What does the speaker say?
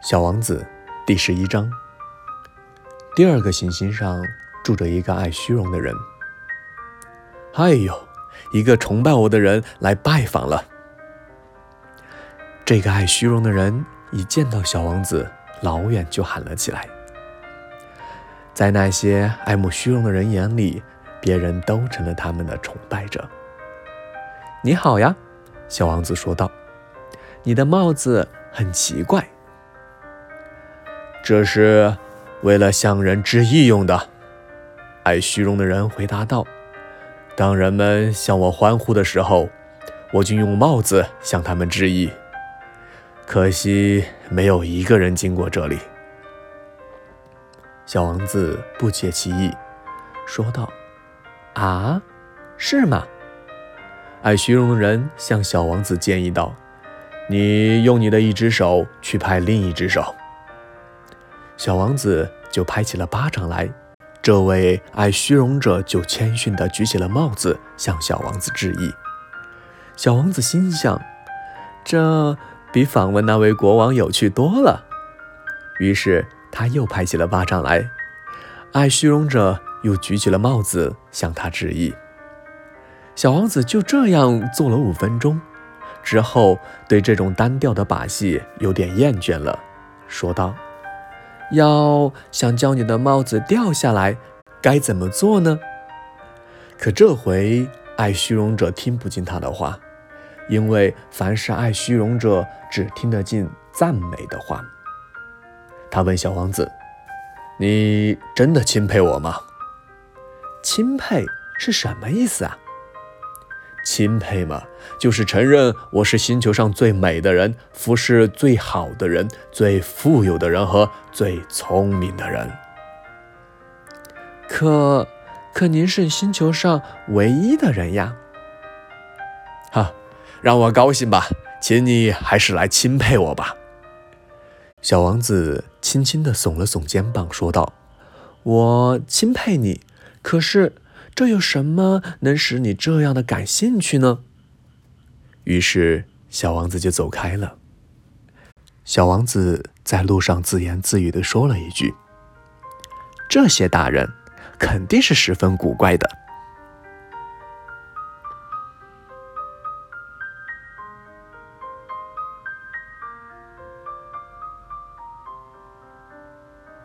小王子第十一章。第二个行星上住着一个爱虚荣的人。哎呦，一个崇拜我的人来拜访了。这个爱虚荣的人一见到小王子，老远就喊了起来。在那些爱慕虚荣的人眼里，别人都成了他们的崇拜者。你好呀，小王子说道。你的帽子很奇怪。这是为了向人致意用的，爱虚荣的人回答道。当人们向我欢呼的时候，我就用帽子向他们致意。可惜没有一个人经过这里。小王子不解其意，说道：“啊，是吗？”爱虚荣的人向小王子建议道：“你用你的一只手去拍另一只手。”小王子就拍起了巴掌来，这位爱虚荣者就谦逊地举起了帽子，向小王子致意。小王子心想：这比访问那位国王有趣多了。于是他又拍起了巴掌来，爱虚荣者又举起了帽子，向他致意。小王子就这样做了五分钟，之后对这种单调的把戏有点厌倦了，说道。要想叫你的帽子掉下来，该怎么做呢？可这回爱虚荣者听不进他的话，因为凡是爱虚荣者只听得进赞美的话。他问小王子：“你真的钦佩我吗？”“钦佩是什么意思啊？”钦佩嘛，就是承认我是星球上最美的人，服饰最好的人，最富有的人和最聪明的人。可，可您是星球上唯一的人呀！哈，让我高兴吧，请你还是来钦佩我吧。小王子轻轻地耸了耸肩膀，说道：“我钦佩你，可是……”这有什么能使你这样的感兴趣呢？于是小王子就走开了。小王子在路上自言自语的说了一句：“这些大人肯定是十分古怪的。”